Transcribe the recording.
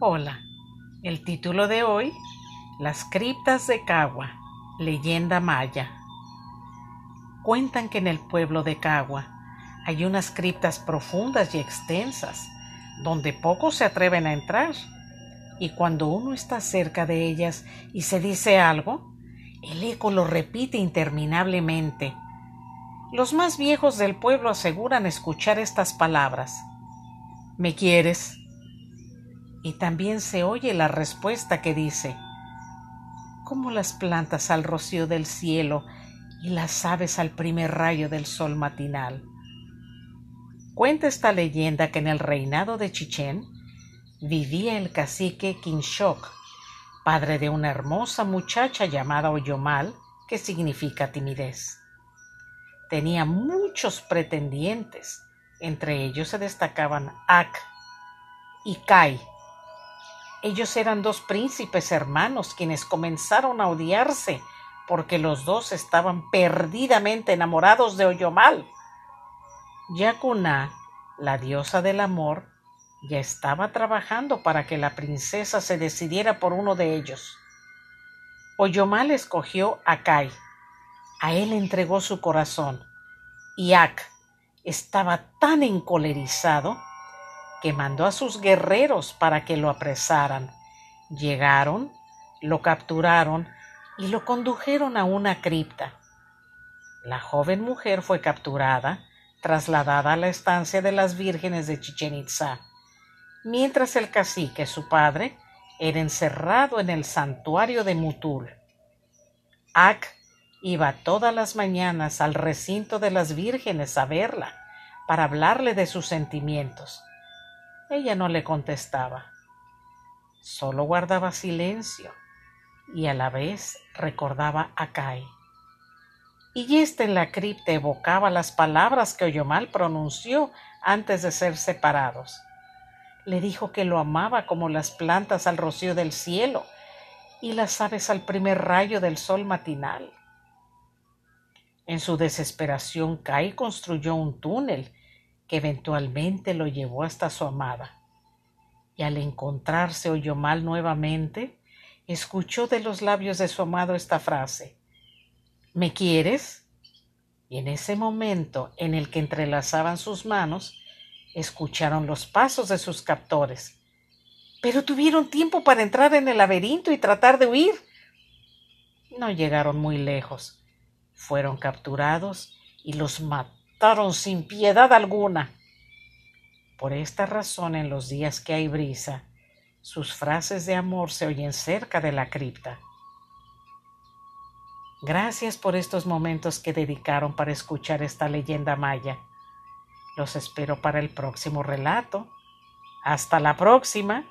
Hola, el título de hoy, Las criptas de Cagua, leyenda maya. Cuentan que en el pueblo de Cagua hay unas criptas profundas y extensas, donde pocos se atreven a entrar, y cuando uno está cerca de ellas y se dice algo, el eco lo repite interminablemente. Los más viejos del pueblo aseguran escuchar estas palabras. ¿Me quieres? Y también se oye la respuesta que dice, como las plantas al rocío del cielo y las aves al primer rayo del sol matinal. Cuenta esta leyenda que en el reinado de Chichén vivía el cacique Quinchoc, padre de una hermosa muchacha llamada Oyomal, que significa timidez. Tenía muchos pretendientes, entre ellos se destacaban Ak y Kai, ellos eran dos príncipes hermanos quienes comenzaron a odiarse porque los dos estaban perdidamente enamorados de Oyomal. Yacuná, la diosa del amor, ya estaba trabajando para que la princesa se decidiera por uno de ellos. Oyomal escogió a Kai. A él entregó su corazón. Y Ak estaba tan encolerizado que mandó a sus guerreros para que lo apresaran. Llegaron, lo capturaron y lo condujeron a una cripta. La joven mujer fue capturada, trasladada a la estancia de las vírgenes de Chichen Itza, mientras el cacique, su padre, era encerrado en el santuario de Mutul. Ak iba todas las mañanas al recinto de las vírgenes a verla, para hablarle de sus sentimientos. Ella no le contestaba, solo guardaba silencio y a la vez recordaba a Kai. Y éste en la cripta evocaba las palabras que Oyomal pronunció antes de ser separados. Le dijo que lo amaba como las plantas al rocío del cielo y las aves al primer rayo del sol matinal. En su desesperación, Kai construyó un túnel que eventualmente lo llevó hasta su amada. Y al encontrarse oyó mal nuevamente, escuchó de los labios de su amado esta frase ¿Me quieres? Y en ese momento en el que entrelazaban sus manos, escucharon los pasos de sus captores. Pero tuvieron tiempo para entrar en el laberinto y tratar de huir. No llegaron muy lejos. Fueron capturados y los mataron sin piedad alguna. Por esta razón, en los días que hay brisa, sus frases de amor se oyen cerca de la cripta. Gracias por estos momentos que dedicaron para escuchar esta leyenda maya. Los espero para el próximo relato. Hasta la próxima.